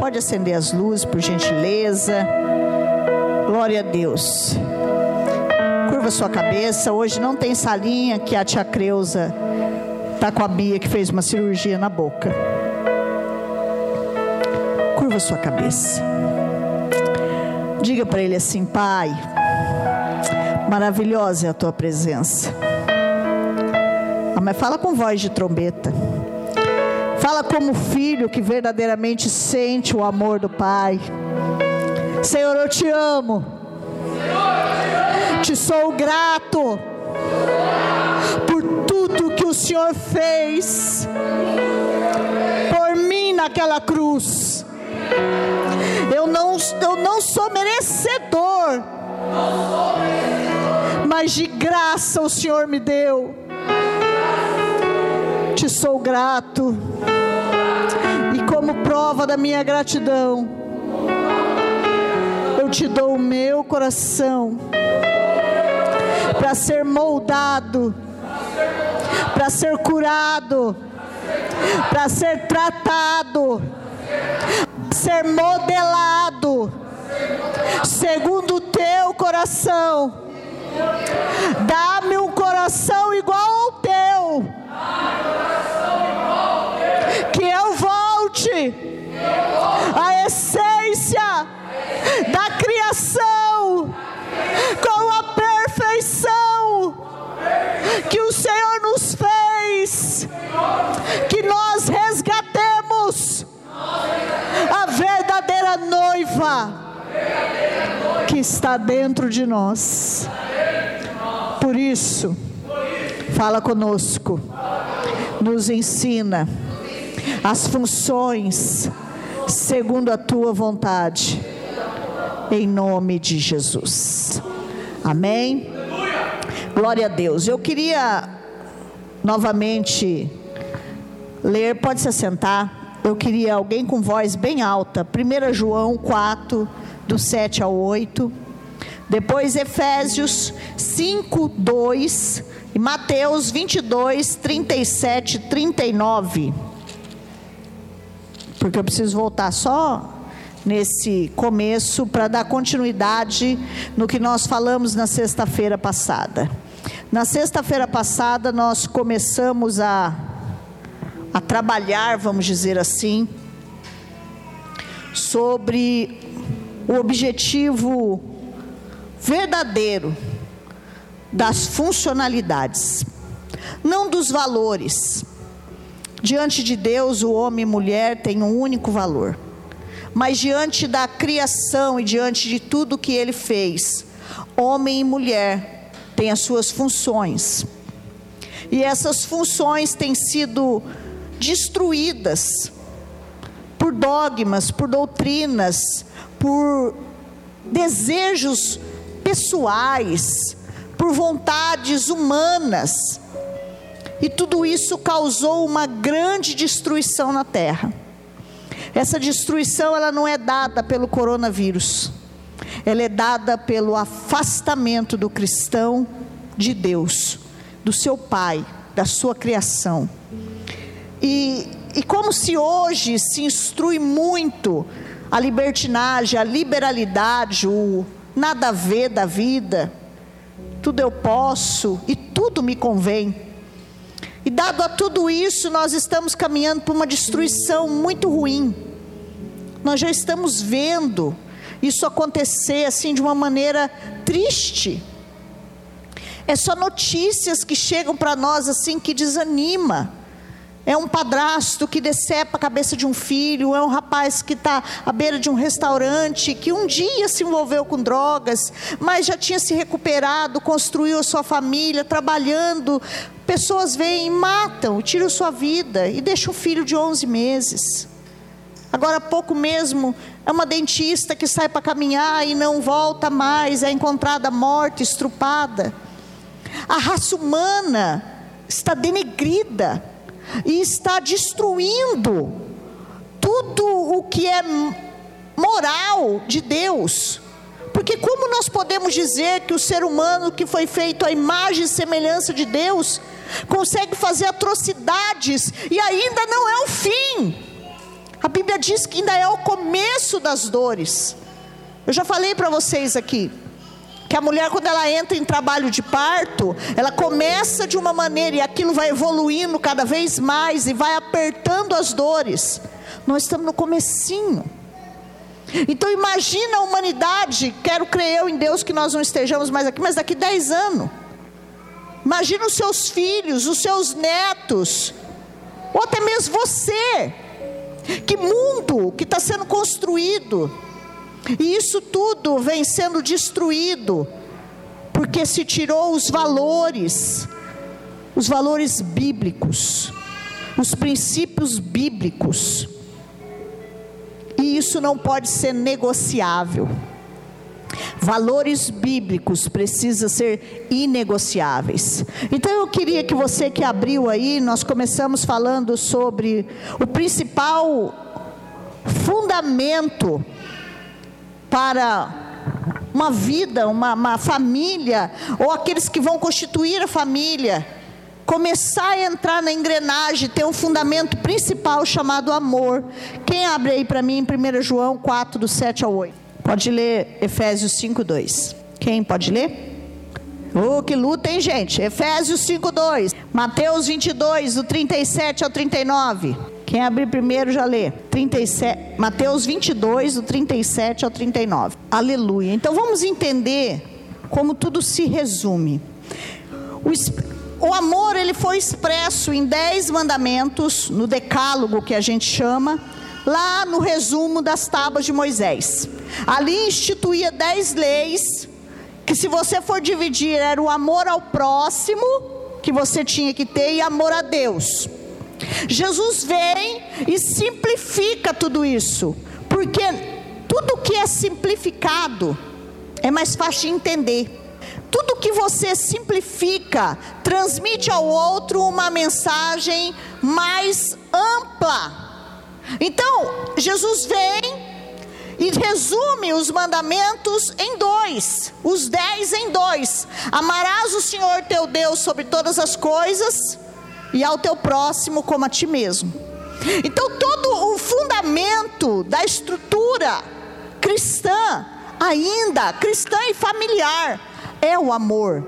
Pode acender as luzes, por gentileza. Glória a Deus. Curva sua cabeça. Hoje não tem salinha que a tia Creuza está com a Bia que fez uma cirurgia na boca. Curva sua cabeça. Diga para ele assim, Pai, maravilhosa é a tua presença. Ah, mas fala com voz de trombeta. Fala como filho que verdadeiramente sente o amor do Pai. Senhor, eu te amo. Te sou grato por tudo que o Senhor fez por mim naquela cruz. Eu não, eu não sou merecedor, mas de graça o Senhor me deu te sou grato. E como prova da minha gratidão, eu te dou o meu coração para ser moldado, para ser curado, para ser tratado, ser modelado segundo o teu coração. Dá-me um coração igual fez, que nós resgatemos a verdadeira noiva que está dentro de nós. Por isso, fala conosco, nos ensina as funções segundo a tua vontade, em nome de Jesus. Amém? Glória a Deus. Eu queria novamente ler, pode se assentar. Eu queria alguém com voz bem alta. 1 João 4, do 7 ao 8. Depois Efésios 5, 2. E Mateus 22, 37, 39 porque eu preciso voltar só nesse começo para dar continuidade no que nós falamos na sexta-feira passada. Na sexta-feira passada nós começamos a, a trabalhar, vamos dizer assim, sobre o objetivo verdadeiro das funcionalidades, não dos valores. Diante de Deus, o homem e mulher têm um único valor. Mas diante da criação e diante de tudo que ele fez, homem e mulher têm as suas funções. E essas funções têm sido destruídas por dogmas, por doutrinas, por desejos pessoais, por vontades humanas e tudo isso causou uma grande destruição na terra. Essa destruição ela não é dada pelo coronavírus. Ela é dada pelo afastamento do cristão de Deus, do seu pai, da sua criação. E, e como se hoje se instrui muito a libertinagem, a liberalidade, o nada a ver da vida, tudo eu posso e tudo me convém. E dado a tudo isso, nós estamos caminhando para uma destruição muito ruim. Nós já estamos vendo isso acontecer assim de uma maneira triste. É só notícias que chegam para nós assim que desanima. É um padrasto que decepa a cabeça de um filho, é um rapaz que está à beira de um restaurante, que um dia se envolveu com drogas, mas já tinha se recuperado, construiu a sua família, trabalhando Pessoas vêm e matam, tiram sua vida e deixam um filho de 11 meses. Agora há pouco mesmo, é uma dentista que sai para caminhar e não volta mais, é encontrada morta, estrupada. A raça humana está denegrida e está destruindo tudo o que é moral de Deus. Porque como nós podemos dizer que o ser humano que foi feito à imagem e semelhança de Deus consegue fazer atrocidades e ainda não é o fim. A Bíblia diz que ainda é o começo das dores. Eu já falei para vocês aqui que a mulher quando ela entra em trabalho de parto, ela começa de uma maneira e aquilo vai evoluindo cada vez mais e vai apertando as dores. Nós estamos no comecinho. Então imagina a humanidade, quero crer eu em Deus que nós não estejamos mais aqui, mas daqui 10 anos. Imagina os seus filhos, os seus netos, ou até mesmo você. Que mundo que está sendo construído. E isso tudo vem sendo destruído, porque se tirou os valores, os valores bíblicos, os princípios bíblicos. E isso não pode ser negociável. Valores bíblicos precisam ser inegociáveis. Então eu queria que você que abriu aí, nós começamos falando sobre o principal fundamento para uma vida, uma, uma família, ou aqueles que vão constituir a família, começar a entrar na engrenagem, ter um fundamento principal chamado amor. Quem abre aí para mim em 1 João 4, do 7 ao 8? Pode ler Efésios 5, 2. Quem pode ler? Oh, que luta, hein, gente? Efésios 5, 2. Mateus 22, do 37 ao 39. Quem abrir primeiro já lê. 37, Mateus 22, do 37 ao 39. Aleluia. Então vamos entender como tudo se resume. O, o amor ele foi expresso em dez mandamentos, no decálogo que a gente chama, lá no resumo das tábuas de Moisés. Ali instituía dez leis, que se você for dividir, era o amor ao próximo, que você tinha que ter, e amor a Deus. Jesus vem e simplifica tudo isso, porque tudo que é simplificado é mais fácil de entender. Tudo que você simplifica transmite ao outro uma mensagem mais ampla. Então, Jesus vem e resume os mandamentos em dois, os dez em dois: amarás o Senhor teu Deus sobre todas as coisas e ao teu próximo como a ti mesmo. Então, todo o fundamento da estrutura cristã, ainda cristã e familiar, é o amor.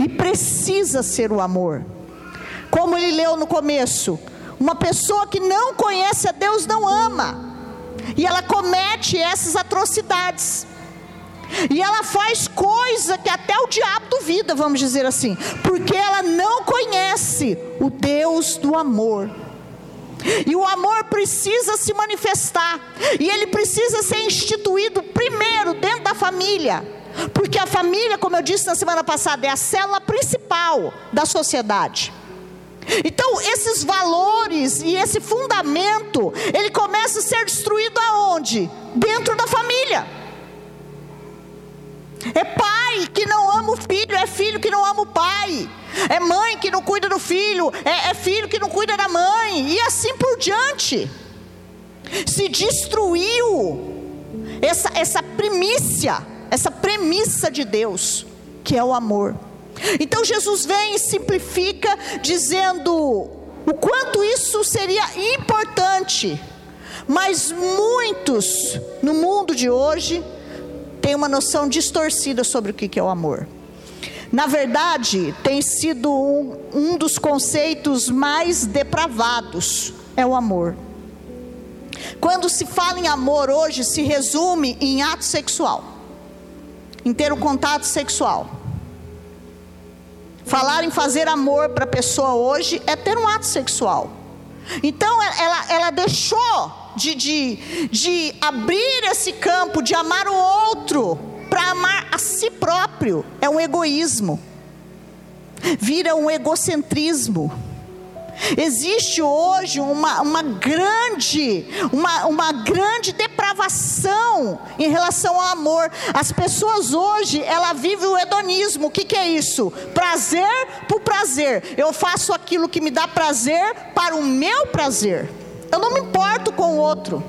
E precisa ser o amor. Como ele leu no começo, uma pessoa que não conhece a Deus não ama. E ela comete essas atrocidades. E ela faz coisa que até o diabo duvida, vamos dizer assim, porque ela não conhece o Deus do amor. E o amor precisa se manifestar, e ele precisa ser instituído primeiro dentro da família, porque a família, como eu disse na semana passada, é a célula principal da sociedade. Então, esses valores e esse fundamento, ele começa a ser destruído aonde? Dentro da família. É pai que não ama o filho, é filho que não ama o pai. É mãe que não cuida do filho, é, é filho que não cuida da mãe, e assim por diante. Se destruiu essa, essa primícia, essa premissa de Deus, que é o amor. Então Jesus vem e simplifica, dizendo o quanto isso seria importante, mas muitos no mundo de hoje tem uma noção distorcida sobre o que é o amor. Na verdade, tem sido um, um dos conceitos mais depravados é o amor. Quando se fala em amor hoje, se resume em ato sexual, em ter um contato sexual. Falar em fazer amor para a pessoa hoje é ter um ato sexual. Então ela, ela deixou de, de, de abrir esse campo, de amar o outro, para amar a si próprio, é um egoísmo, vira um egocentrismo. Existe hoje uma, uma, grande, uma, uma grande depravação em relação ao amor. As pessoas hoje, ela vive o hedonismo. O que, que é isso? Prazer por prazer. Eu faço aquilo que me dá prazer para o meu prazer. Eu não me importo com o outro.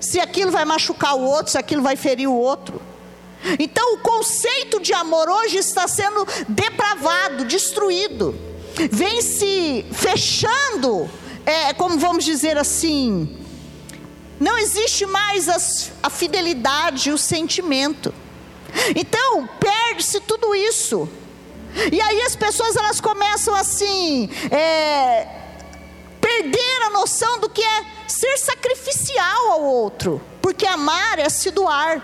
Se aquilo vai machucar o outro, se aquilo vai ferir o outro. Então o conceito de amor hoje está sendo depravado, destruído. Vem se fechando é, como vamos dizer assim, não existe mais as, a fidelidade, o sentimento. Então, perde-se tudo isso. E aí as pessoas elas começam assim, é, perder a noção do que é ser sacrificial ao outro. Porque amar é se doar,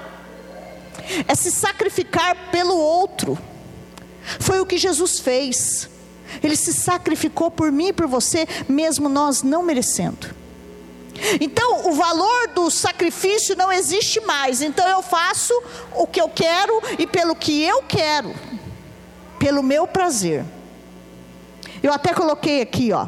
é se sacrificar pelo outro. Foi o que Jesus fez. Ele se sacrificou por mim e por você, mesmo nós não merecendo. Então, o valor do sacrifício não existe mais. Então, eu faço o que eu quero e pelo que eu quero, pelo meu prazer. Eu até coloquei aqui, ó.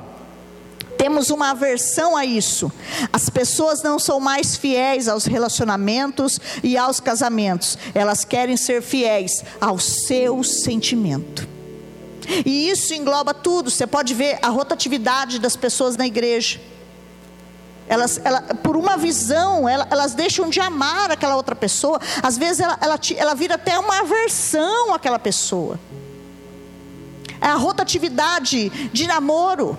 Temos uma aversão a isso. As pessoas não são mais fiéis aos relacionamentos e aos casamentos. Elas querem ser fiéis ao seu sentimento. E isso engloba tudo. Você pode ver a rotatividade das pessoas na igreja. Elas, ela, por uma visão, ela, elas deixam de amar aquela outra pessoa. Às vezes ela, ela, ela vira até uma aversão àquela pessoa. É a rotatividade de namoro.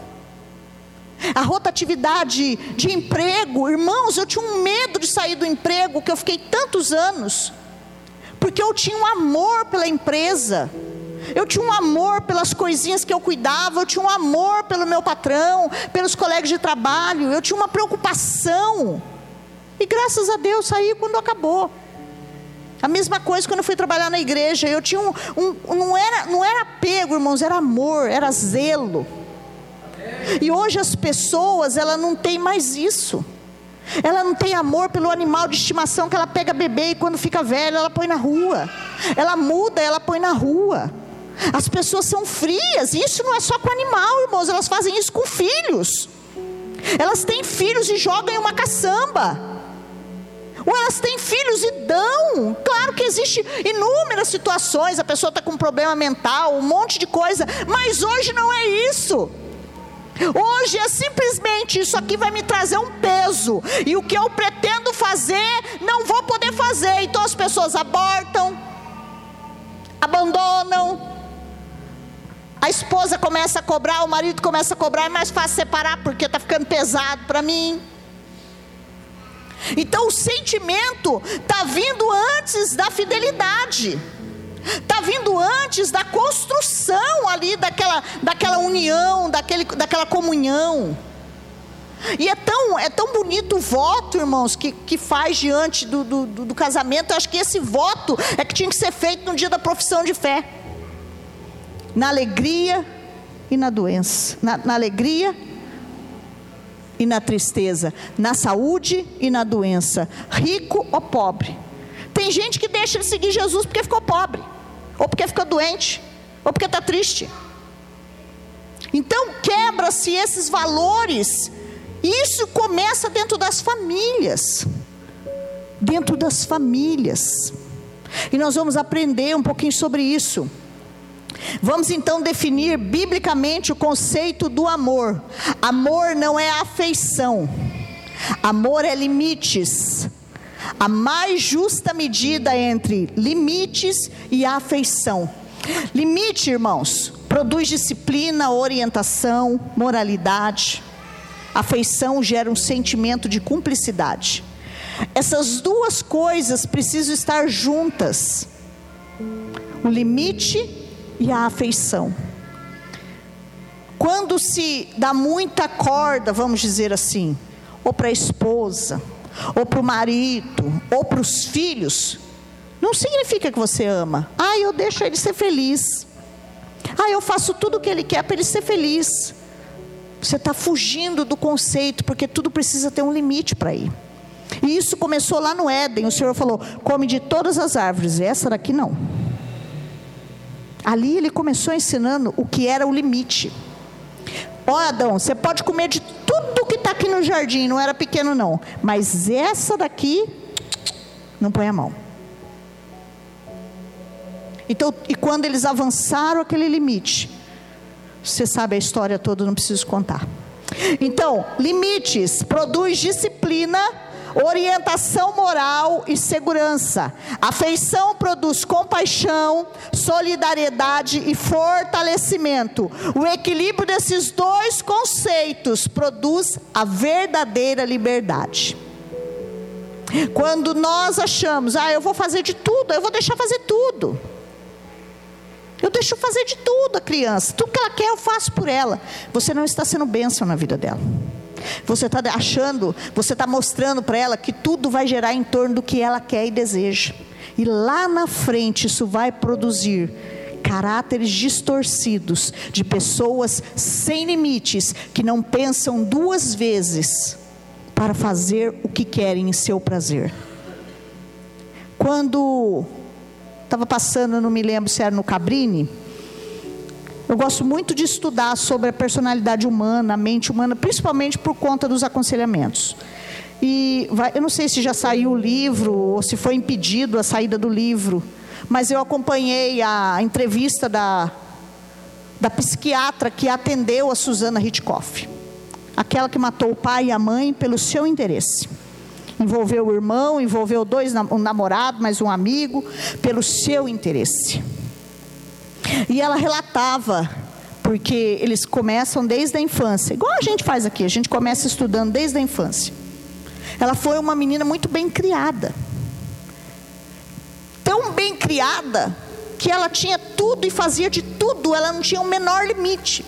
A rotatividade de emprego. Irmãos, eu tinha um medo de sair do emprego que eu fiquei tantos anos. Porque eu tinha um amor pela empresa. Eu tinha um amor pelas coisinhas que eu cuidava, eu tinha um amor pelo meu patrão, pelos colegas de trabalho, eu tinha uma preocupação. E graças a Deus saí quando acabou. A mesma coisa quando eu fui trabalhar na igreja, eu tinha um, um não era não era apego, irmãos, era amor, era zelo. E hoje as pessoas, ela não tem mais isso. Ela não tem amor pelo animal de estimação que ela pega bebê e quando fica velha ela põe na rua. Ela muda, ela põe na rua. As pessoas são frias, e isso não é só com animal, irmãos, elas fazem isso com filhos. Elas têm filhos e jogam em uma caçamba. Ou elas têm filhos e dão. Claro que existe inúmeras situações, a pessoa está com um problema mental, um monte de coisa, mas hoje não é isso. Hoje é simplesmente isso aqui vai me trazer um peso, e o que eu pretendo fazer, não vou poder fazer. Então as pessoas abortam, abandonam, a esposa começa a cobrar, o marido começa a cobrar, é mais fácil separar porque está ficando pesado para mim. Então o sentimento está vindo antes da fidelidade, está vindo antes da construção ali daquela, daquela união, daquele, daquela comunhão. E é tão, é tão bonito o voto, irmãos, que, que faz diante do, do, do casamento. Eu acho que esse voto é que tinha que ser feito no dia da profissão de fé na alegria e na doença, na, na alegria e na tristeza, na saúde e na doença, rico ou pobre. Tem gente que deixa de seguir Jesus porque ficou pobre, ou porque ficou doente, ou porque está triste. Então quebra-se esses valores. Isso começa dentro das famílias. Dentro das famílias. E nós vamos aprender um pouquinho sobre isso. Vamos então definir biblicamente o conceito do amor. Amor não é afeição, amor é limites. A mais justa medida entre limites e afeição. Limite, irmãos, produz disciplina, orientação, moralidade. Afeição gera um sentimento de cumplicidade. Essas duas coisas precisam estar juntas. O limite e a afeição. Quando se dá muita corda, vamos dizer assim, ou para a esposa, ou para o marido, ou para os filhos, não significa que você ama. Ah, eu deixo ele ser feliz. Ah, eu faço tudo o que ele quer para ele ser feliz. Você está fugindo do conceito, porque tudo precisa ter um limite para ir. E isso começou lá no Éden. O Senhor falou: come de todas as árvores, essa daqui não. Ali ele começou ensinando o que era o limite. Ó oh, Adão, você pode comer de tudo que está aqui no jardim, não era pequeno não, mas essa daqui, não põe a mão. Então, e quando eles avançaram aquele limite, você sabe a história toda, não preciso contar. Então, limites produz disciplina, orientação moral e segurança. Afeição produz compaixão, solidariedade e fortalecimento. O equilíbrio desses dois conceitos produz a verdadeira liberdade. Quando nós achamos, ah, eu vou fazer de tudo, eu vou deixar fazer tudo. Eu deixo fazer de tudo a criança. Tudo que ela quer, eu faço por ela. Você não está sendo bênção na vida dela. Você está achando, você está mostrando para ela que tudo vai gerar em torno do que ela quer e deseja. E lá na frente isso vai produzir caráteres distorcidos de pessoas sem limites que não pensam duas vezes para fazer o que querem em seu prazer. Quando estava passando, não me lembro se era no Cabrini, eu gosto muito de estudar sobre a personalidade humana, a mente humana, principalmente por conta dos aconselhamentos. E vai, eu não sei se já saiu o livro ou se foi impedido a saída do livro, mas eu acompanhei a entrevista da, da psiquiatra que atendeu a Susana Hitchcock, aquela que matou o pai e a mãe pelo seu interesse. Envolveu o irmão, envolveu dois, um namorado, mais um amigo, pelo seu interesse. E ela relatava, porque eles começam desde a infância, igual a gente faz aqui, a gente começa estudando desde a infância. Ela foi uma menina muito bem criada. Tão bem criada que ela tinha tudo e fazia de tudo, ela não tinha o menor limite.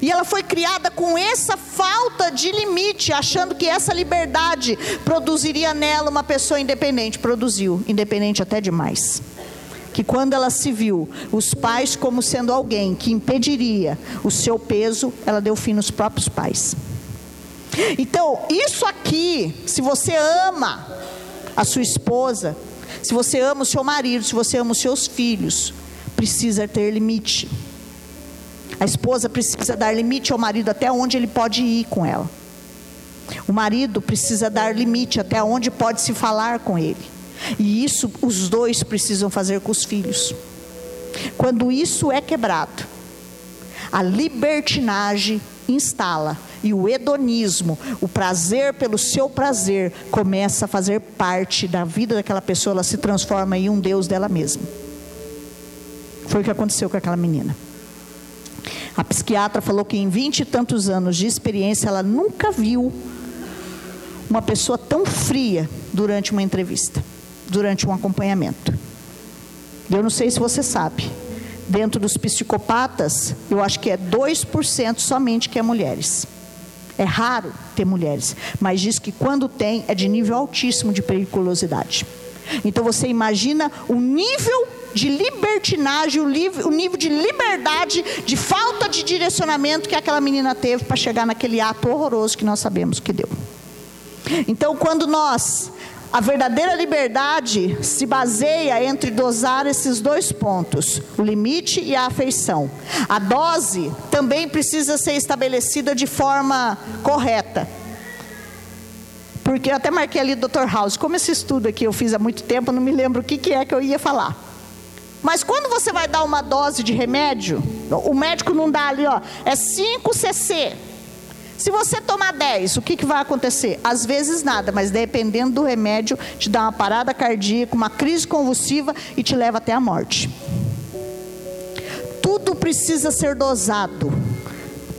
E ela foi criada com essa falta de limite, achando que essa liberdade produziria nela uma pessoa independente. Produziu, independente até demais que quando ela se viu os pais como sendo alguém que impediria o seu peso, ela deu fim nos próprios pais. Então, isso aqui, se você ama a sua esposa, se você ama o seu marido, se você ama os seus filhos, precisa ter limite. A esposa precisa dar limite ao marido até onde ele pode ir com ela. O marido precisa dar limite até onde pode se falar com ele. E isso os dois precisam fazer com os filhos. Quando isso é quebrado, a libertinagem instala e o hedonismo, o prazer pelo seu prazer, começa a fazer parte da vida daquela pessoa, ela se transforma em um Deus dela mesma. Foi o que aconteceu com aquela menina. A psiquiatra falou que em vinte e tantos anos de experiência, ela nunca viu uma pessoa tão fria durante uma entrevista durante um acompanhamento. Eu não sei se você sabe, dentro dos psicopatas, eu acho que é 2% somente que é mulheres. É raro ter mulheres, mas diz que quando tem é de nível altíssimo de periculosidade. Então você imagina o nível de libertinagem, o, nível de liberdade, de falta de direcionamento que aquela menina teve para chegar naquele ato horroroso que nós sabemos que deu. Então, quando nós a verdadeira liberdade se baseia entre dosar esses dois pontos, o limite e a afeição. A dose também precisa ser estabelecida de forma correta. Porque eu até marquei ali Dr. House, como esse estudo aqui eu fiz há muito tempo, não me lembro o que, que é que eu ia falar. Mas quando você vai dar uma dose de remédio, o médico não dá ali, ó, é 5 cc. Se você tomar 10, o que, que vai acontecer? Às vezes nada, mas dependendo do remédio, te dá uma parada cardíaca, uma crise convulsiva e te leva até a morte. Tudo precisa ser dosado,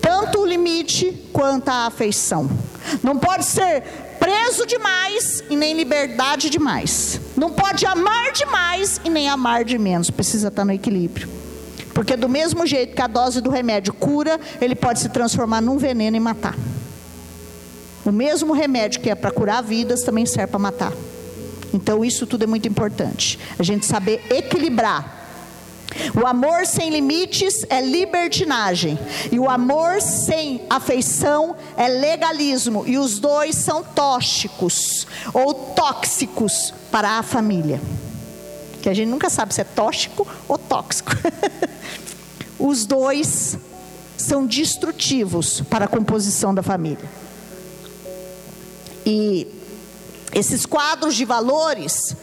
tanto o limite quanto a afeição. Não pode ser preso demais e nem liberdade demais. Não pode amar demais e nem amar de menos. Precisa estar no equilíbrio. Porque do mesmo jeito que a dose do remédio cura, ele pode se transformar num veneno e matar. O mesmo remédio que é para curar vidas também serve para matar. Então isso tudo é muito importante. A gente saber equilibrar. O amor sem limites é libertinagem. E o amor sem afeição é legalismo. E os dois são tóxicos ou tóxicos para a família que a gente nunca sabe se é tóxico ou tóxico. Os dois são destrutivos para a composição da família. E esses quadros de valores,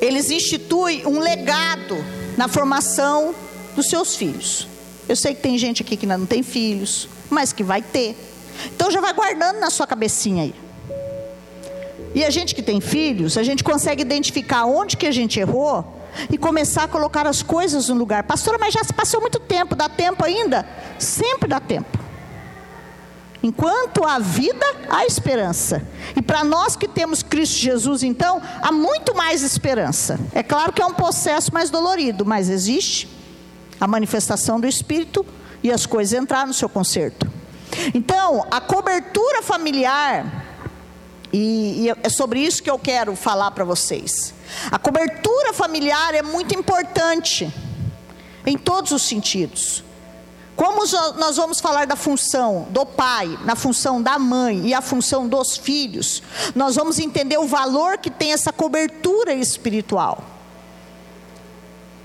eles instituem um legado na formação dos seus filhos. Eu sei que tem gente aqui que ainda não tem filhos, mas que vai ter. Então já vai guardando na sua cabecinha aí. E a gente que tem filhos, a gente consegue identificar onde que a gente errou e começar a colocar as coisas no lugar. Pastora, mas já se passou muito tempo, dá tempo ainda? Sempre dá tempo. Enquanto há vida, há esperança. E para nós que temos Cristo Jesus, então, há muito mais esperança. É claro que é um processo mais dolorido, mas existe a manifestação do Espírito e as coisas entrar no seu conserto. Então, a cobertura familiar, e, e é sobre isso que eu quero falar para vocês. A cobertura familiar é muito importante, em todos os sentidos. Como nós vamos falar da função do pai, na função da mãe e a função dos filhos, nós vamos entender o valor que tem essa cobertura espiritual.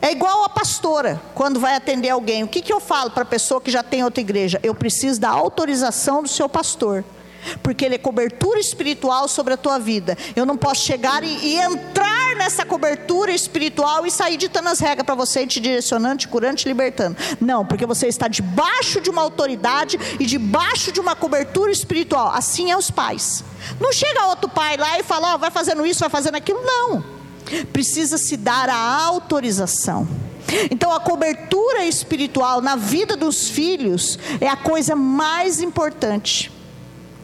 É igual a pastora, quando vai atender alguém. O que, que eu falo para a pessoa que já tem outra igreja? Eu preciso da autorização do seu pastor porque ele é cobertura espiritual sobre a tua vida. Eu não posso chegar e, e entrar nessa cobertura espiritual e sair ditando as regras para você, te direcionando, te curando, te libertando. Não, porque você está debaixo de uma autoridade e debaixo de uma cobertura espiritual. Assim é os pais. Não chega outro pai lá e fala, oh, vai fazendo isso, vai fazendo aquilo. Não. Precisa se dar a autorização. Então, a cobertura espiritual na vida dos filhos é a coisa mais importante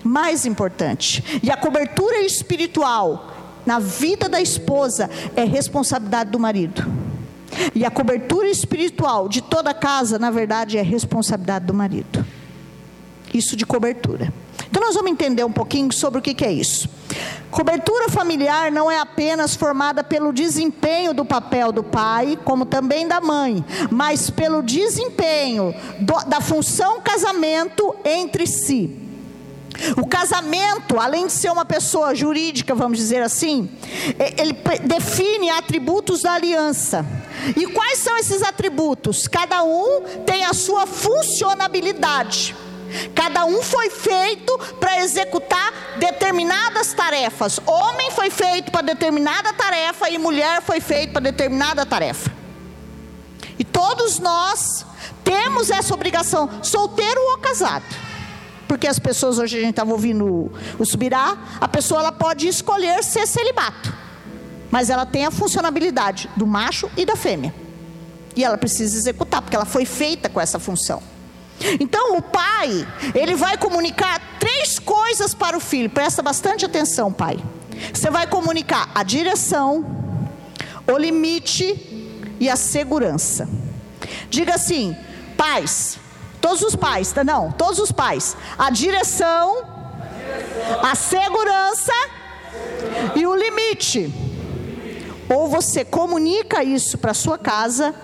mais importante. E a cobertura espiritual na vida da esposa é responsabilidade do marido. E a cobertura espiritual de toda a casa, na verdade, é responsabilidade do marido. Isso de cobertura. Então nós vamos entender um pouquinho sobre o que, é isso. Cobertura familiar não é apenas formada pelo desempenho do papel do pai, como também da mãe, mas pelo desempenho do, da função casamento entre si. O casamento, além de ser uma pessoa jurídica, vamos dizer assim, é, ele define atributos da aliança. E quais são esses atributos? Cada um tem a sua funcionabilidade. Cada um foi feito para executar determinadas tarefas. Homem foi feito para determinada tarefa e mulher foi feito para determinada tarefa. E todos nós temos essa obrigação, solteiro ou casado porque as pessoas hoje a gente estava ouvindo o, subirá, a pessoa ela pode escolher ser celibato, mas ela tem a funcionabilidade do macho e da fêmea. E ela precisa executar, porque ela foi feita com essa função. Então, o pai, ele vai comunicar três coisas para o filho. Presta bastante atenção, pai. Você vai comunicar a direção, o limite e a segurança. Diga assim: pais, Todos os pais, tá? não, todos os pais. A direção, a segurança e o limite. Ou você comunica isso para sua casa,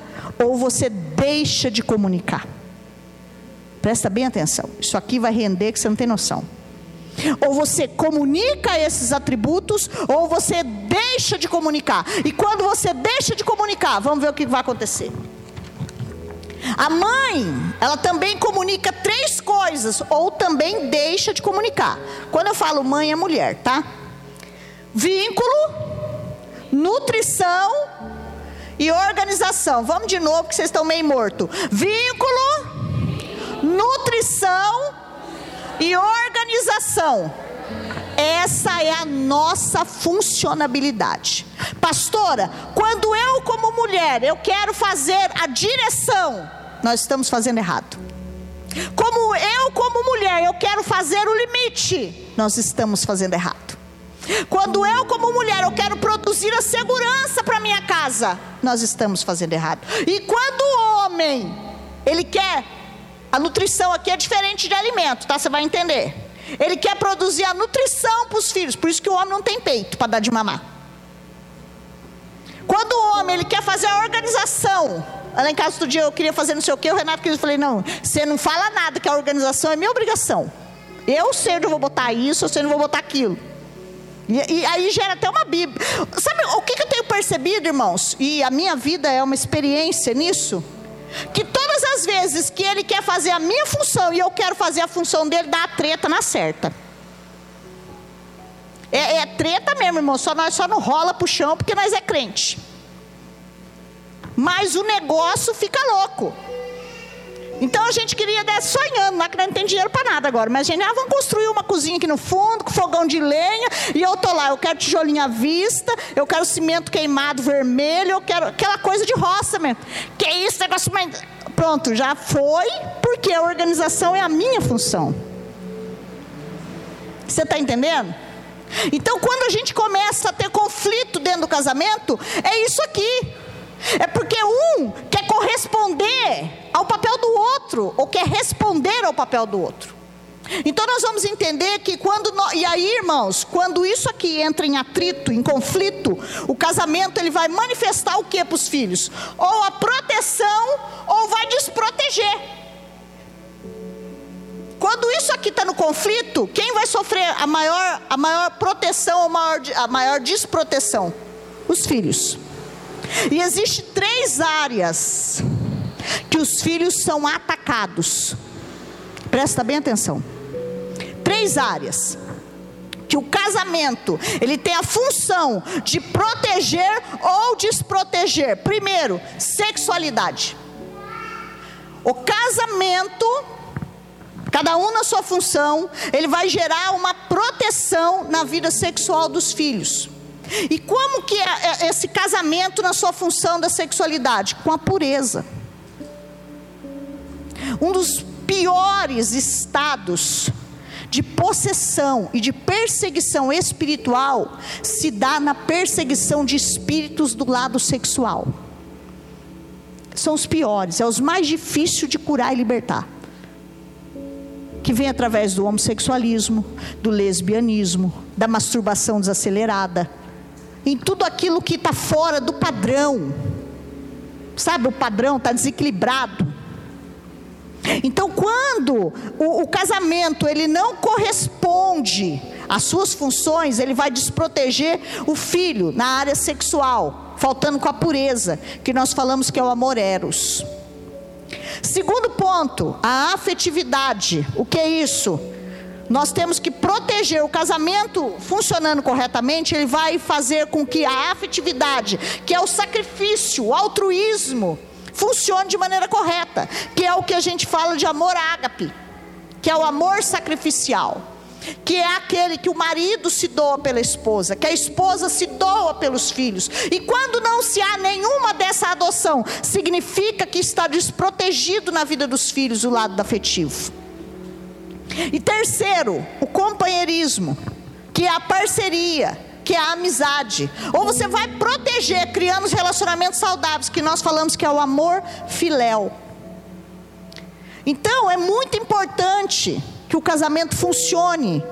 ou você deixa de comunicar. Presta bem atenção. Isso aqui vai render que você não tem noção. Ou você comunica esses atributos, ou você deixa de comunicar. E quando você deixa de comunicar, vamos ver o que vai acontecer. A mãe, ela também comunica três coisas, ou também deixa de comunicar. Quando eu falo mãe, é mulher, tá? Vínculo, nutrição e organização. Vamos de novo, que vocês estão meio morto. Vínculo, nutrição e organização. Essa é a nossa funcionabilidade. Pastora, quando eu, como mulher, eu quero fazer a direção, nós estamos fazendo errado. Como eu, como mulher, eu quero fazer o limite, nós estamos fazendo errado. Quando eu, como mulher, eu quero produzir a segurança para minha casa, nós estamos fazendo errado. E quando o homem, ele quer, a nutrição aqui é diferente de alimento, tá? Você vai entender. Ele quer produzir a nutrição para os filhos. Por isso que o homem não tem peito para dar de mamar. Quando o homem ele quer fazer a organização, lá em casa outro dia eu queria fazer não sei o que, o Renato queria, eu falei, não, você não fala nada, que a organização é minha obrigação. Eu sei onde eu vou botar isso, eu sei onde eu vou botar aquilo. E, e, aí gera até uma Bíblia. Sabe o que, que eu tenho percebido, irmãos? E a minha vida é uma experiência nisso que todas as vezes que ele quer fazer a minha função e eu quero fazer a função dele, dá a treta na certa. É, é treta mesmo, irmão. Só nós só não rola pro chão porque nós é crente. Mas o negócio fica louco. Então a gente queria dar sonhando lá, que não tem dinheiro para nada agora. Mas a gente, ah, vamos construir uma cozinha aqui no fundo, com fogão de lenha, e eu tô lá, eu quero tijolinho à vista, eu quero cimento queimado vermelho, eu quero aquela coisa de roça mesmo. Que é isso, negócio mais. Pronto, já foi, porque a organização é a minha função. Você está entendendo? Então, quando a gente começa a ter conflito dentro do casamento, é isso aqui. É porque um quer corresponder ao papel do outro, ou quer responder ao papel do outro. Então nós vamos entender que quando nós, e aí, irmãos, quando isso aqui entra em atrito, em conflito, o casamento ele vai manifestar o que para os filhos? Ou a proteção, ou vai desproteger. Quando isso aqui está no conflito, quem vai sofrer a maior, a maior proteção ou a maior, a maior desproteção? Os filhos. E existe três áreas que os filhos são atacados. Presta bem atenção. Três áreas que o casamento ele tem a função de proteger ou desproteger. Primeiro, sexualidade. O casamento, cada um na sua função, ele vai gerar uma proteção na vida sexual dos filhos. E como que é, é esse casamento na sua função da sexualidade? Com a pureza. Um dos piores estados de possessão e de perseguição espiritual se dá na perseguição de espíritos do lado sexual. São os piores, é os mais difíceis de curar e libertar. Que vem através do homossexualismo, do lesbianismo, da masturbação desacelerada, em tudo aquilo que está fora do padrão. Sabe, o padrão está desequilibrado. Então, quando o, o, casamento ele não corresponde às suas funções, ele vai desproteger o filho na área sexual, faltando com a pureza, que nós falamos que é o amor eros. Segundo ponto, a afetividade. O que é isso? Nós temos que proteger o casamento funcionando corretamente, ele vai fazer com que a afetividade, que é o sacrifício, o altruísmo, funcione de maneira correta, que é o que a gente fala de amor ágape, que é o amor sacrificial que é aquele que o marido se doa pela esposa, que a esposa se doa pelos filhos. E quando não se há nenhuma dessa adoção, significa que está desprotegido na vida dos filhos o lado afetivo. E terceiro, o companheirismo, que é a parceria, que é a amizade. Ou você vai proteger criando os relacionamentos saudáveis, que nós falamos que é o amor filéu. Então, é muito importante que o casamento funcione,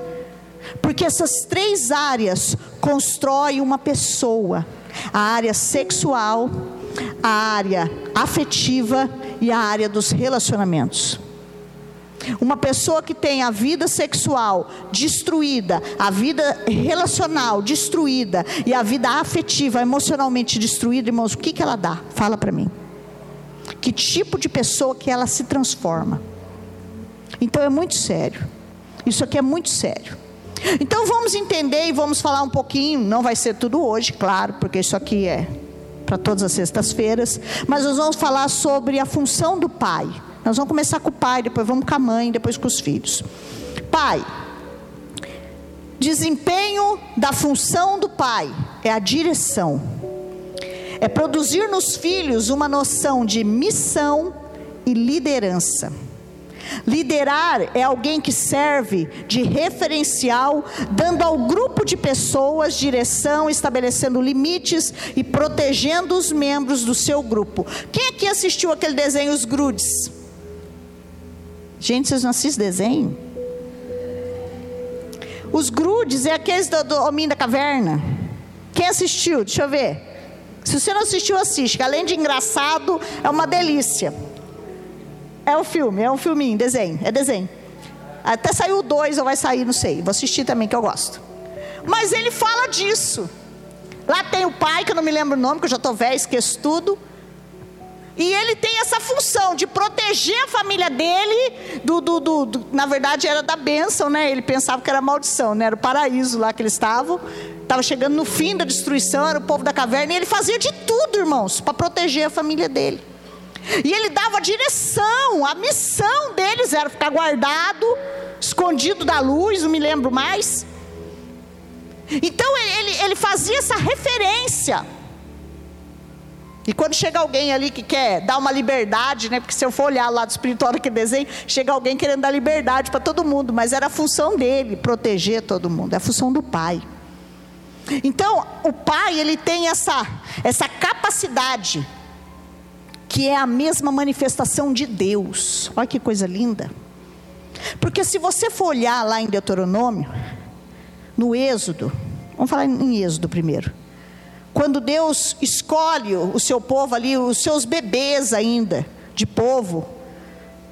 porque essas três áreas constroem uma pessoa: a área sexual, a área afetiva e a área dos relacionamentos. Uma pessoa que tem a vida sexual destruída, a vida relacional destruída e a vida afetiva, emocionalmente destruída, irmãos, o que, que ela dá? Fala para mim. Que tipo de pessoa que ela se transforma? Então é muito sério. Isso aqui é muito sério. Então vamos entender e vamos falar um pouquinho, não vai ser tudo hoje, claro, porque isso aqui é para todas as sextas-feiras, mas nós vamos falar sobre a função do pai. Nós vamos começar com o pai, depois vamos com a mãe, depois com os filhos. Pai, desempenho da função do pai é a direção, é produzir nos filhos uma noção de missão e liderança. Liderar é alguém que serve de referencial, dando ao grupo de pessoas direção, estabelecendo limites e protegendo os membros do seu grupo. Quem aqui assistiu aquele desenho Os Grudes? Gente, vocês não assistem desenho? Os grudes é aqueles do, do Homem da Caverna. Quem assistiu? Deixa eu ver. Se você não assistiu, assiste. Além de engraçado, é uma delícia. É um filme, é um filminho, desenho, é desenho. Até saiu dois, ou vai sair, não sei. Vou assistir também, que eu gosto. Mas ele fala disso. Lá tem o pai, que eu não me lembro o nome, que eu já estou velho, esqueço tudo. E ele tem essa função de proteger a família dele do, do, do, do, na verdade era da bênção, né? Ele pensava que era maldição, né? Era o paraíso lá que eles estavam. Estava chegando no fim da destruição, era o povo da caverna, e ele fazia de tudo, irmãos, para proteger a família dele. E ele dava direção, a missão deles era ficar guardado, escondido da luz, não me lembro mais. Então ele, ele fazia essa referência. E quando chega alguém ali que quer dar uma liberdade, né? Porque se eu for olhar lá do espiritual daquele desenho, chega alguém querendo dar liberdade para todo mundo, mas era a função dele proteger todo mundo, é a função do pai. Então, o pai, ele tem essa essa capacidade que é a mesma manifestação de Deus. Olha que coisa linda. Porque se você for olhar lá em Deuteronômio, no Êxodo, vamos falar em Êxodo primeiro quando Deus escolhe o seu povo ali, os seus bebês ainda, de povo,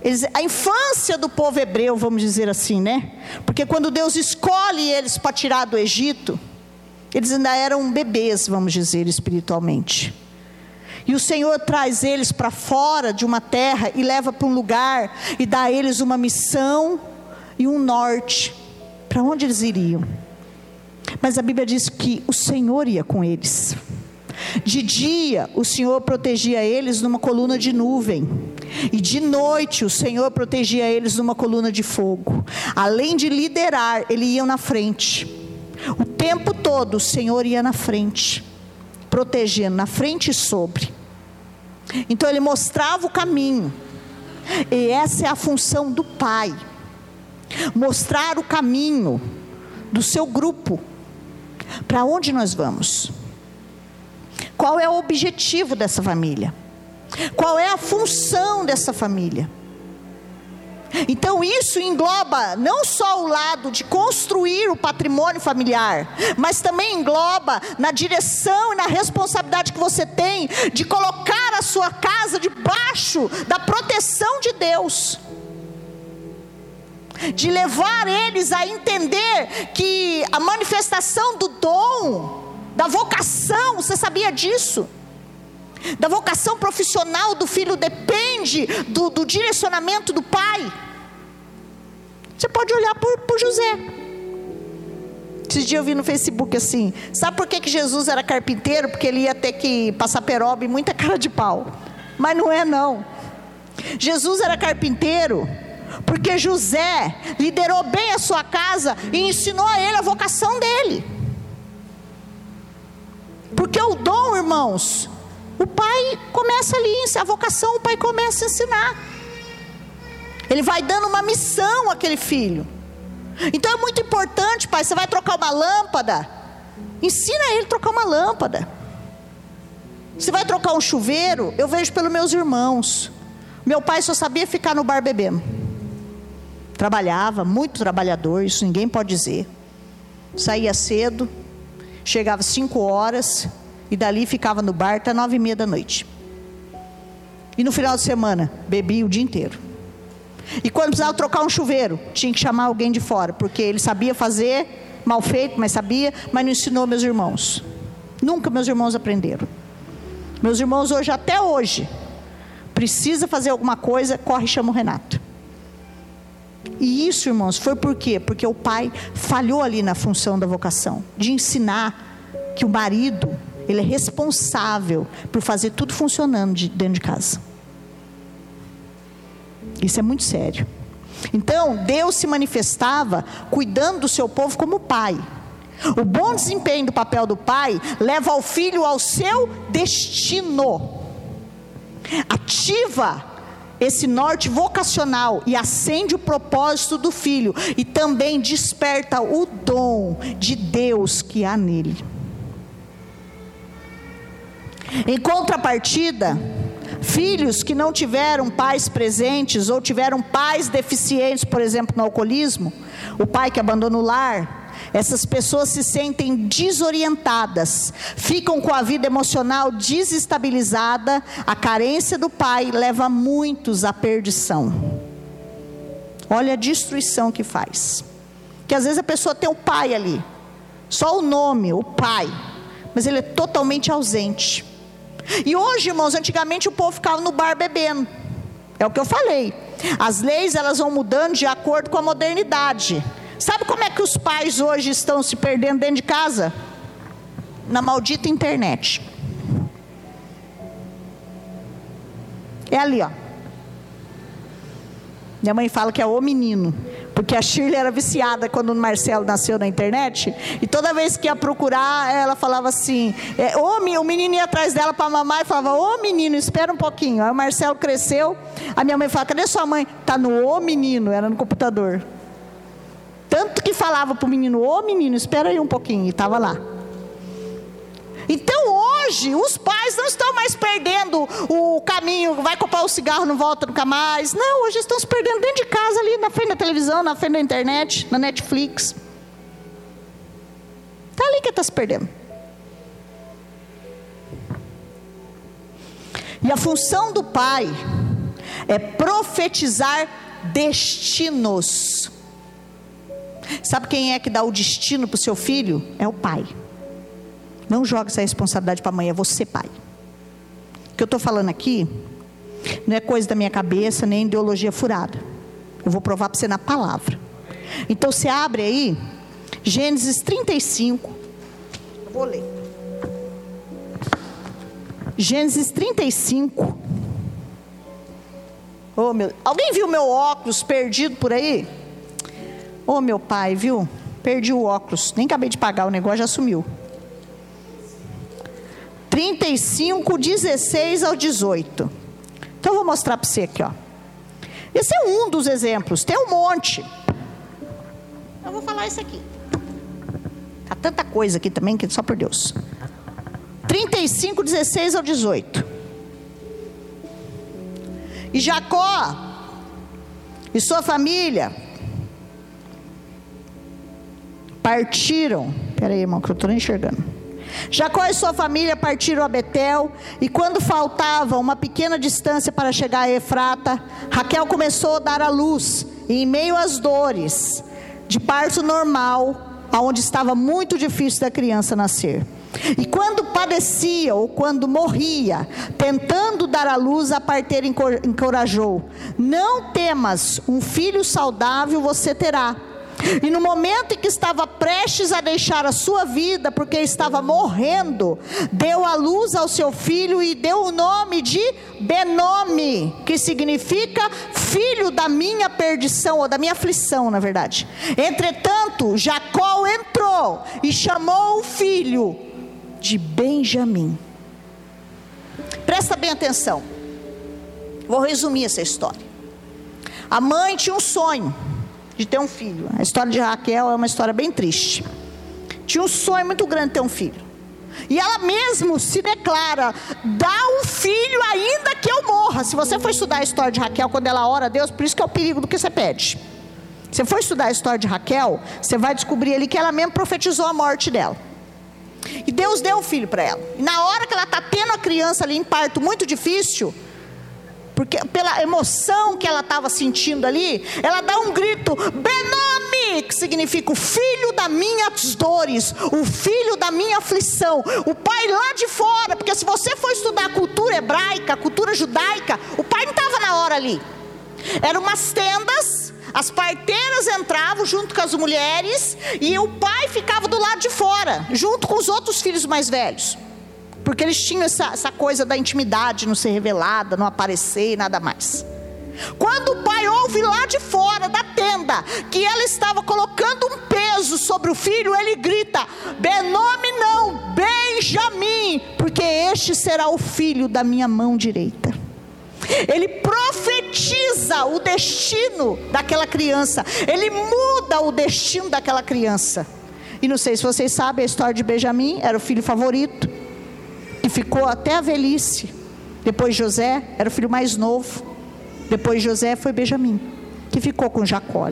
eles, a infância do povo hebreu, vamos dizer assim, né? Porque quando Deus escolhe eles para tirar do Egito, eles ainda eram bebês, vamos dizer, espiritualmente. E o Senhor traz eles para fora de uma terra e leva para um lugar e dá a eles uma missão e um norte. Para onde eles iriam? Mas a Bíblia diz que o Senhor ia com eles. De dia, o Senhor protegia eles numa coluna de nuvem. E de noite, o Senhor protegia eles numa coluna de fogo. Além de liderar, ele ia na frente. O tempo todo, o Senhor ia na frente, protegendo, na frente e sobre. Então, ele mostrava o caminho. E essa é a função do Pai: mostrar o caminho do seu grupo para onde nós vamos? Qual é o objetivo dessa família? Qual é a função dessa família? Então isso engloba não só o lado de construir o patrimônio familiar, mas também engloba na direção e na responsabilidade que você tem de colocar a sua casa debaixo da proteção de Deus de levar eles a entender que a manifestação do dom, da vocação, você sabia disso? Da vocação profissional do filho depende do, do direcionamento do pai. Você pode olhar por, por José. Esses dias eu vi no Facebook assim: sabe por que, que Jesus era carpinteiro? Porque ele ia ter que passar peroba e muita cara de pau. Mas não é, não. Jesus era carpinteiro porque José liderou bem a sua casa e ensinou a ele a vocação dele. Porque o dom, irmãos, o pai começa ali, a vocação o pai começa a ensinar. Ele vai dando uma missão àquele filho. Então é muito importante, pai, você vai trocar uma lâmpada, ensina ele a trocar uma lâmpada. Você vai trocar um chuveiro, eu vejo pelos meus irmãos. Meu pai só sabia ficar no bar bebendo. Trabalhava, muito trabalhador, isso ninguém pode dizer. Saía cedo, chegava cinco horas e dali ficava no bar até nove e meia da noite. E no final de semana, bebia o dia inteiro. E quando precisava trocar um chuveiro, tinha que chamar alguém de fora, porque ele sabia fazer, mal feito, mas sabia, mas não ensinou meus irmãos. Nunca meus irmãos aprenderam. Meus irmãos hoje, até hoje, precisa fazer alguma coisa, corre e chama o Renato. E isso, irmãos, foi por quê? Porque o pai falhou ali na função da vocação, de ensinar que o marido, ele é responsável por fazer tudo funcionando de, dentro de casa. Isso é muito sério. Então, Deus se manifestava cuidando do seu povo como pai. O bom desempenho do papel do pai leva o filho ao seu destino. Ativa esse norte vocacional e acende o propósito do filho e também desperta o dom de Deus que há nele. Em contrapartida, filhos que não tiveram pais presentes ou tiveram pais deficientes, por exemplo, no alcoolismo, o pai que abandona o lar, essas pessoas se sentem desorientadas, ficam com a vida emocional desestabilizada, a carência do pai leva muitos à perdição. Olha a destruição que faz. Que às vezes a pessoa tem o pai ali, só o nome, o pai, mas ele é totalmente ausente. E hoje, irmãos, antigamente o povo ficava no bar bebendo. É o que eu falei. As leis elas vão mudando de acordo com a modernidade. Sabe como é que os pais hoje estão se perdendo dentro de casa? Na maldita internet. É ali, ó. Minha mãe fala que é o menino. Porque a Shirley era viciada quando o Marcelo nasceu na internet. E toda vez que ia procurar, ela falava assim: é, o menino ia atrás dela para mamar e falava: Ô menino, espera um pouquinho. Aí o Marcelo cresceu. A minha mãe falava: Cadê sua mãe? Tá no ô menino, era no computador. Tanto que falava para o menino: Ô menino, espera aí um pouquinho. E estava lá. Então hoje os pais não estão mais perdendo o caminho, vai comprar o cigarro, não volta nunca mais. Não, hoje estão se perdendo dentro de casa, ali na frente da televisão, na frente da internet, na Netflix. Está ali que está se perdendo. E a função do pai é profetizar destinos. Sabe quem é que dá o destino para o seu filho? É o pai. Não jogue essa responsabilidade para a mãe, é você, pai. O que eu estou falando aqui não é coisa da minha cabeça, nem ideologia furada. Eu vou provar para você na palavra. Então você abre aí, Gênesis 35. Eu vou ler. Gênesis 35. Oh, meu, alguém viu meu óculos perdido por aí? Oh, meu pai, viu? Perdi o óculos. Nem acabei de pagar, o negócio já sumiu. 35, 16 ao 18. Então eu vou mostrar para você aqui, ó. Esse é um dos exemplos, tem um monte. Eu vou falar esse aqui. Há tanta coisa aqui também que só por Deus. 35, 16 ao 18. E Jacó e sua família partiram. Espera aí, irmão, que eu estou enxergando Jacó e sua família partiram a Betel, e quando faltava uma pequena distância para chegar a Efrata, Raquel começou a dar à luz, e em meio às dores de parto normal, aonde estava muito difícil da criança nascer. E quando padecia ou quando morria, tentando dar à luz, a parteira encorajou: Não temas, um filho saudável você terá. E no momento em que estava prestes a deixar a sua vida, porque estava morrendo, deu a luz ao seu filho e deu o nome de Benome, que significa filho da minha perdição, ou da minha aflição, na verdade. Entretanto, Jacó entrou e chamou o filho de Benjamim. Presta bem atenção. Vou resumir essa história. A mãe tinha um sonho de ter um filho. A história de Raquel é uma história bem triste. Tinha um sonho muito grande de ter um filho. E ela mesmo se declara: dá um filho ainda que eu morra. Se você for estudar a história de Raquel, quando ela ora a Deus, por isso que é o perigo do que você pede. Se você for estudar a história de Raquel, você vai descobrir ali que ela mesmo profetizou a morte dela. E Deus deu o filho para ela. E na hora que ela está tendo a criança ali em parto muito difícil, porque pela emoção que ela estava sentindo ali, ela dá um grito: Benami, que significa o filho das minhas dores, o filho da minha aflição. O pai lá de fora, porque se você for estudar a cultura hebraica, a cultura judaica, o pai não estava na hora ali. Eram umas tendas, as parteiras entravam junto com as mulheres e o pai ficava do lado de fora, junto com os outros filhos mais velhos. Porque eles tinham essa, essa coisa da intimidade, não ser revelada, não aparecer e nada mais. Quando o pai ouve lá de fora da tenda que ela estava colocando um peso sobre o filho, ele grita: Benome não, Benjamim, porque este será o filho da minha mão direita. Ele profetiza o destino daquela criança, ele muda o destino daquela criança. E não sei se vocês sabem a história de Benjamim, era o filho favorito que ficou até a velhice. Depois José era o filho mais novo. Depois José foi Benjamim, que ficou com Jacó.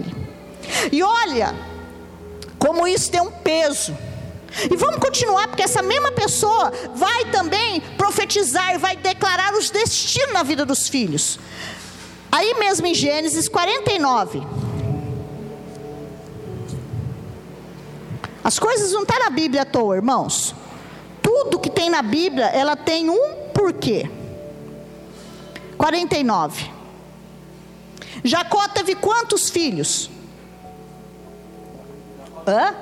E olha como isso tem um peso. E vamos continuar, porque essa mesma pessoa vai também profetizar e vai declarar os destinos na vida dos filhos. Aí mesmo em Gênesis 49. As coisas não estão tá na Bíblia à toa, irmãos tudo que tem na Bíblia, ela tem um porquê. 49. Jacó teve quantos filhos? Hã?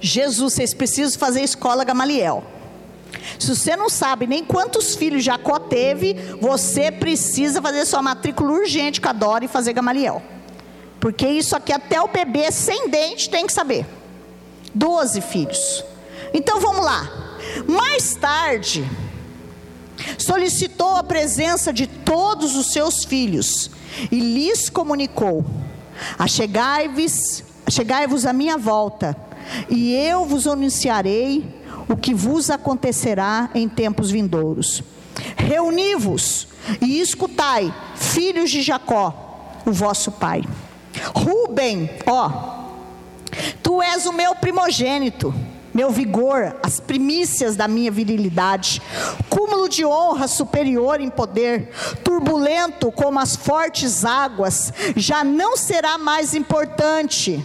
Jesus, vocês precisam fazer escola Gamaliel. Se você não sabe nem quantos filhos Jacó teve, você precisa fazer sua matrícula urgente com a Dora e fazer Gamaliel. Porque isso aqui até o bebê sem dente tem que saber. Doze filhos. Então vamos lá. Mais tarde, solicitou a presença de todos os seus filhos e lhes comunicou: Achegai-vos chegai à minha volta, e eu vos anunciarei o que vos acontecerá em tempos vindouros. Reuni-vos e escutai, filhos de Jacó, o vosso pai. Rubem, ó, tu és o meu primogênito, meu vigor, as primícias da minha virilidade, cúmulo de honra superior em poder, turbulento como as fortes águas, já não será mais importante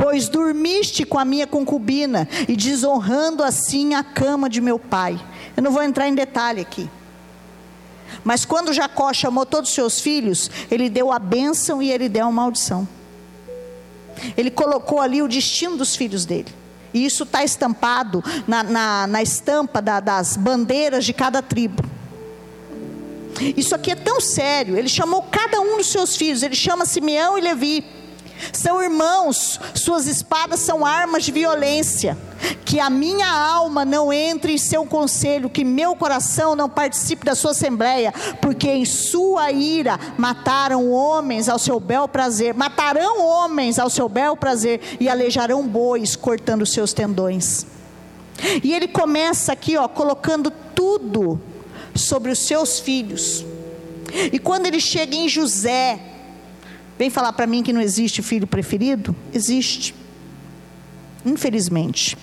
pois dormiste com a minha concubina e desonrando assim a cama de meu pai. Eu não vou entrar em detalhe aqui. Mas quando Jacó chamou todos os seus filhos, ele deu a bênção e ele deu a maldição. Ele colocou ali o destino dos filhos dele. E isso está estampado na, na, na estampa da, das bandeiras de cada tribo. Isso aqui é tão sério. Ele chamou cada um dos seus filhos. Ele chama Simeão e Levi. São irmãos, suas espadas são armas de violência. Que a minha alma não entre em seu conselho, que meu coração não participe da sua assembleia, porque em sua ira mataram homens ao seu bel prazer, matarão homens ao seu bel prazer e alejarão bois cortando seus tendões. E ele começa aqui, ó, colocando tudo sobre os seus filhos. E quando ele chega em José, Vem falar para mim que não existe filho preferido? Existe. Infelizmente.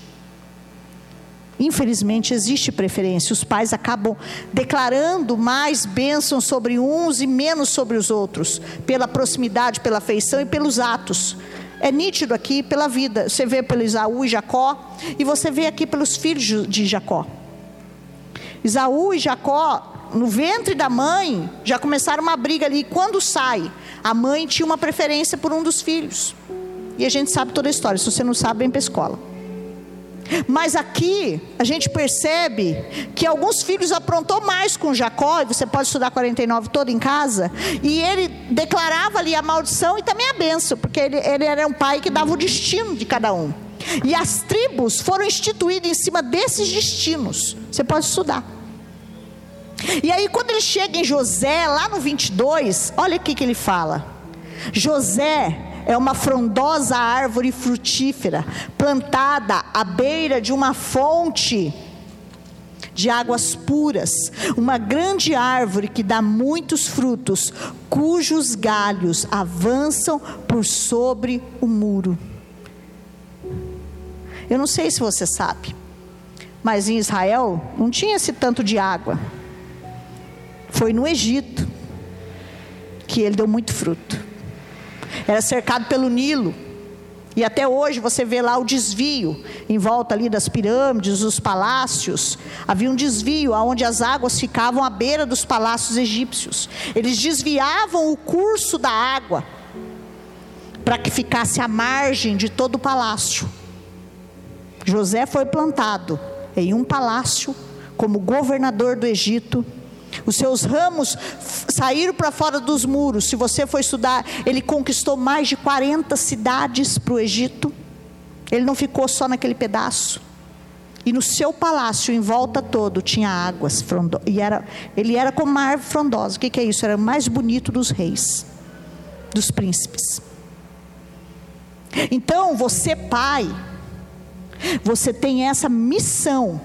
Infelizmente existe preferência. Os pais acabam declarando mais bênçãos sobre uns e menos sobre os outros, pela proximidade, pela afeição e pelos atos. É nítido aqui pela vida. Você vê pelo Isaú e Jacó, e você vê aqui pelos filhos de Jacó. Isaú e Jacó no ventre da mãe, já começaram uma briga ali. Quando sai, a mãe tinha uma preferência por um dos filhos. E a gente sabe toda a história. Se você não sabe, vem para escola. Mas aqui a gente percebe que alguns filhos aprontou mais com Jacó, e você pode estudar 49 todo em casa, e ele declarava ali a maldição e também a benção, porque ele, ele era um pai que dava o destino de cada um. E as tribos foram instituídas em cima desses destinos. Você pode estudar. E aí, quando ele chega em José, lá no 22, olha o que ele fala: José é uma frondosa árvore frutífera, plantada à beira de uma fonte de águas puras, uma grande árvore que dá muitos frutos, cujos galhos avançam por sobre o muro. Eu não sei se você sabe, mas em Israel não tinha esse tanto de água. Foi no Egito que ele deu muito fruto. Era cercado pelo Nilo. E até hoje você vê lá o desvio em volta ali das pirâmides, dos palácios. Havia um desvio onde as águas ficavam à beira dos palácios egípcios. Eles desviavam o curso da água para que ficasse à margem de todo o palácio. José foi plantado em um palácio como governador do Egito os seus ramos saíram para fora dos muros. Se você for estudar, ele conquistou mais de 40 cidades para o Egito. Ele não ficou só naquele pedaço. E no seu palácio, em volta todo, tinha águas. Frondo... E era, ele era como uma árvore frondosa. O que, que é isso? Era o mais bonito dos reis, dos príncipes. Então, você, pai, você tem essa missão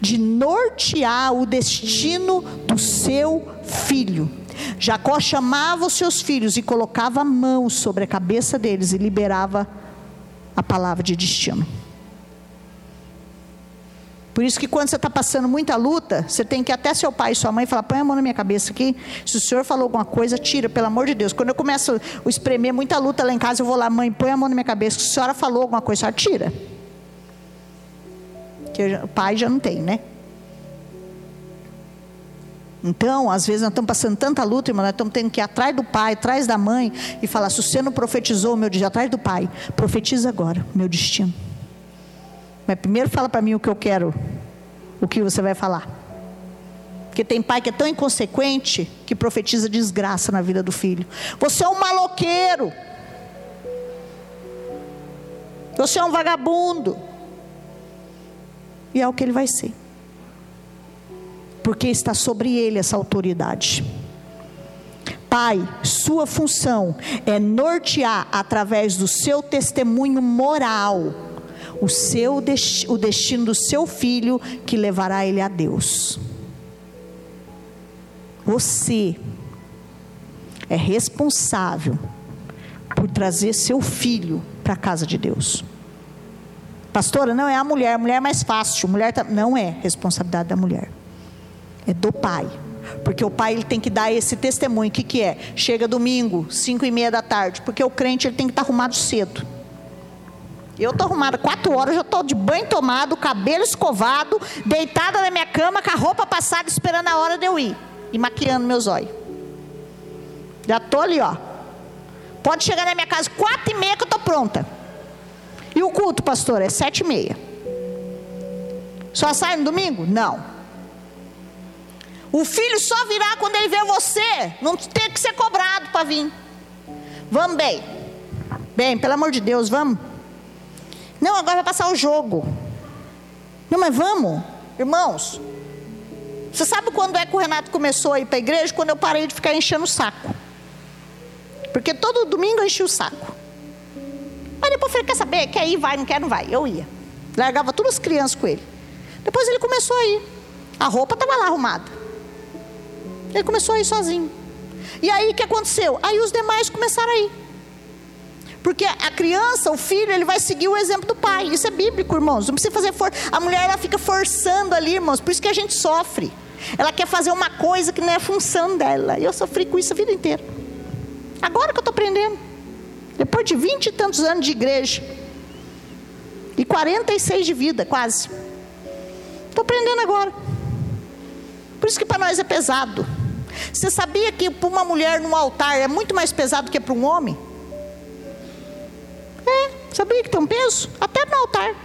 de nortear o destino do seu filho. Jacó chamava os seus filhos e colocava a mão sobre a cabeça deles e liberava a palavra de destino. Por isso que quando você está passando muita luta, você tem que ir até seu pai e sua mãe falar, põe a mão na minha cabeça aqui. Se o senhor falou alguma coisa, tira, pelo amor de Deus. Quando eu começo a espremer muita luta lá em casa, eu vou lá, mãe, põe a mão na minha cabeça. Se a senhora falou alguma coisa, a senhora tira que o pai já não tem, né? Então, às vezes nós estamos passando tanta luta, irmão, nós estamos tendo que ir atrás do pai, atrás da mãe e falar: se você não profetizou o meu destino, atrás do pai, profetiza agora meu destino. Mas primeiro fala para mim o que eu quero o que você vai falar. Porque tem pai que é tão inconsequente que profetiza desgraça na vida do filho. Você é um maloqueiro. Você é um vagabundo. E é o que ele vai ser. Porque está sobre ele essa autoridade. Pai, sua função é nortear através do seu testemunho moral o seu o destino do seu filho que levará ele a Deus. Você é responsável por trazer seu filho para a casa de Deus. Pastora, não é a mulher, a mulher é mais fácil. Mulher tá, não é responsabilidade da mulher. É do pai. Porque o pai ele tem que dar esse testemunho. O que, que é? Chega domingo, cinco e meia da tarde. Porque o crente ele tem que estar tá arrumado cedo. Eu estou arrumada quatro horas, já estou de banho tomado, cabelo escovado, deitada na minha cama, com a roupa passada, esperando a hora de eu ir. E maquiando meus olhos. Já estou ali, ó. Pode chegar na minha casa quatro e meia que eu estou pronta. E o culto, pastor, é sete e meia. Só sai no domingo? Não. O filho só virá quando ele vê você. Não tem que ser cobrado para vir. Vamos bem. Bem, pelo amor de Deus, vamos. Não, agora vai passar o jogo. Não, mas vamos, irmãos. Você sabe quando é que o Renato começou a ir para a igreja? Quando eu parei de ficar enchendo o saco. Porque todo domingo eu enchi o saco. Mas depois eu falei, quer saber? Quer ir, vai, não quer, não vai. Eu ia. Largava todas as crianças com ele. Depois ele começou a ir. A roupa estava lá arrumada. Ele começou a ir sozinho. E aí o que aconteceu? Aí os demais começaram a ir. Porque a criança, o filho, ele vai seguir o exemplo do pai. Isso é bíblico, irmãos. Não precisa fazer força. A mulher ela fica forçando ali, irmãos. Por isso que a gente sofre. Ela quer fazer uma coisa que não é função dela. Eu sofri com isso a vida inteira. Agora que eu estou aprendendo. Depois de vinte e tantos anos de igreja. E 46 de vida, quase. Estou aprendendo agora. Por isso que para nós é pesado. Você sabia que para uma mulher no altar é muito mais pesado que para um homem? É, sabia que tem um peso? Até no altar.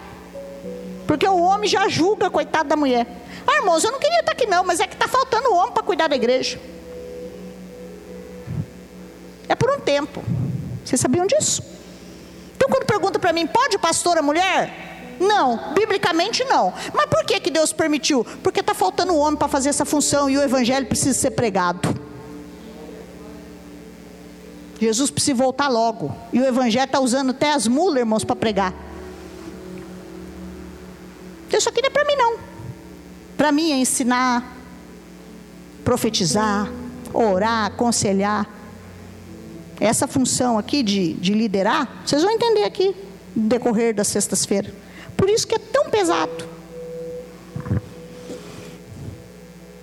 Porque o homem já julga, coitado da mulher. Ah, irmãos, eu não queria estar aqui não, mas é que está faltando o homem para cuidar da igreja. É por um tempo. Vocês sabiam disso? Então, quando pergunta para mim, pode pastor a mulher? Não, biblicamente não. Mas por que, que Deus permitiu? Porque está faltando o homem para fazer essa função e o evangelho precisa ser pregado. Jesus precisa voltar logo. E o Evangelho está usando até as mulas, irmãos, para pregar. Aqui não é para mim, não. Para mim é ensinar, profetizar, orar, aconselhar. Essa função aqui de, de liderar, vocês vão entender aqui no decorrer das sextas-feiras. Por isso que é tão pesado.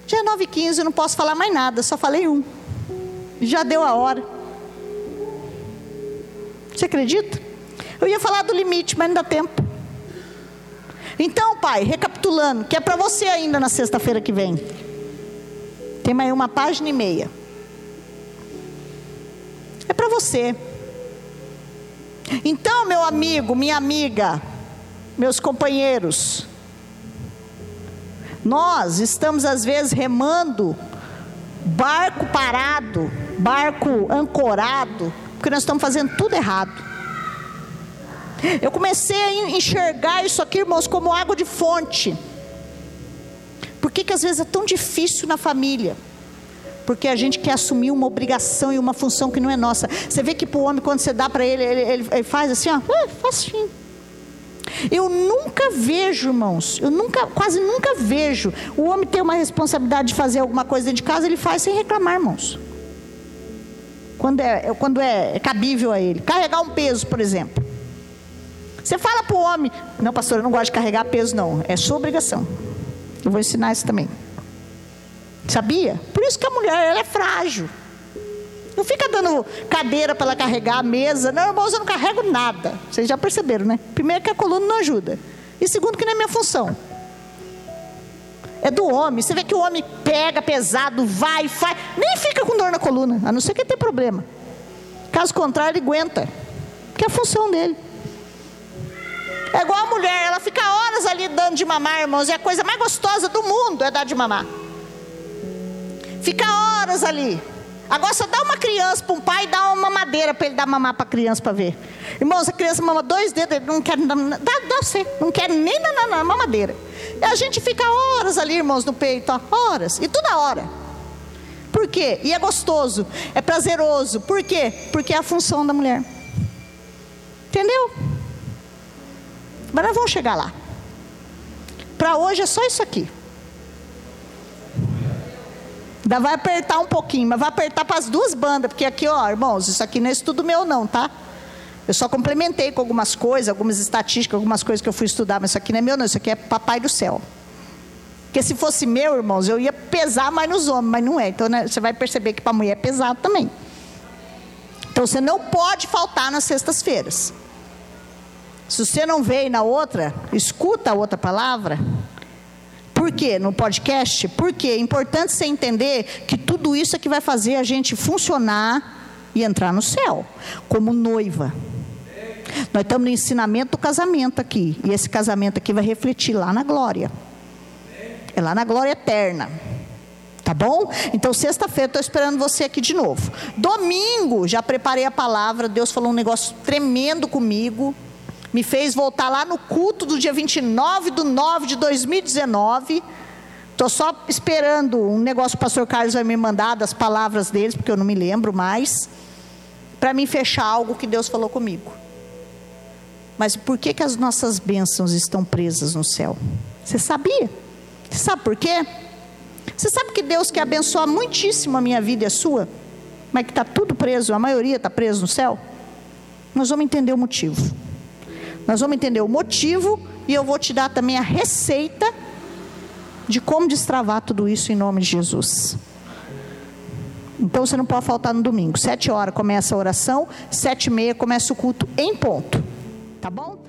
Já é 9h15, eu não posso falar mais nada, só falei um. Já deu a hora. Você acredita? Eu ia falar do limite, mas não dá tempo. Então, pai, recapitulando, que é para você ainda na sexta-feira que vem. Tem mais uma página e meia. É para você. Então, meu amigo, minha amiga, meus companheiros, nós estamos às vezes remando, barco parado, barco ancorado, porque nós estamos fazendo tudo errado. Eu comecei a enxergar isso aqui, irmãos, como água de fonte. Por que, que às vezes é tão difícil na família? Porque a gente quer assumir uma obrigação e uma função que não é nossa. Você vê que para o homem, quando você dá para ele, ele, ele, ele, faz assim, ó, é, facinho. Eu nunca vejo, irmãos, eu nunca, quase nunca vejo o homem ter uma responsabilidade de fazer alguma coisa dentro de casa, ele faz sem reclamar, irmãos quando é, quando é cabível a ele. Carregar um peso, por exemplo. Você fala para o homem, não, pastor, eu não gosto de carregar peso, não. É sua obrigação. Eu vou ensinar isso também. Sabia? Por isso que a mulher ela é frágil. Não fica dando cadeira para ela carregar a mesa. Não, irmãos, eu não carrego nada. Vocês já perceberam, né? Primeiro que a coluna não ajuda. E segundo que não é minha função é do homem. Você vê que o homem pega pesado, vai, faz, nem fica com dor na coluna, a não ser que tenha problema. Caso contrário, ele aguenta, que é a função dele. É igual a mulher, ela fica horas ali dando dando de mamar, irmãos, é a coisa mais gostosa do mundo, é dar de mamar. Fica horas ali. Agora você dá uma criança para um pai e dá uma mamadeira para ele dar mamar para a criança para ver. Irmãos, a criança mama dois dedos, ele não quer dá, dá você, não quer nem na, na, na, mamadeira. E a gente fica horas ali, irmãos, no peito, ó, horas, e toda hora. Por quê? E é gostoso, é prazeroso. Por quê? Porque é a função da mulher. Entendeu? Mas nós vamos chegar lá. Para hoje é só isso aqui. Ainda vai apertar um pouquinho, mas vai apertar para as duas bandas, porque aqui, ó, irmãos, isso aqui não é estudo meu, não, tá? Eu só complementei com algumas coisas, algumas estatísticas, algumas coisas que eu fui estudar, mas isso aqui não é meu, não, isso aqui é papai do céu. Porque se fosse meu, irmãos, eu ia pesar mais nos homens, mas não é. Então né, você vai perceber que para a mulher é pesado também. Então você não pode faltar nas sextas-feiras. Se você não veio na outra, escuta a outra palavra. Por quê? No podcast? Porque é importante você entender que tudo isso é que vai fazer a gente funcionar e entrar no céu, como noiva. Nós estamos no ensinamento do casamento aqui. E esse casamento aqui vai refletir lá na glória. É lá na glória eterna. Tá bom? Então, sexta-feira, estou esperando você aqui de novo. Domingo, já preparei a palavra. Deus falou um negócio tremendo comigo. Me fez voltar lá no culto do dia 29 de 9 de 2019. Estou só esperando um negócio que o pastor Carlos vai me mandar das palavras deles, porque eu não me lembro mais. Para mim fechar algo que Deus falou comigo. Mas por que, que as nossas bênçãos estão presas no céu? Você sabia? Você sabe por quê? Você sabe que Deus quer abençoar muitíssimo a minha vida e a sua, mas que está tudo preso, a maioria está preso no céu? Nós vamos entender o motivo. Nós vamos entender o motivo e eu vou te dar também a receita de como destravar tudo isso em nome de Jesus. Então você não pode faltar no domingo. Sete horas começa a oração, sete e meia começa o culto em ponto. Tá bom?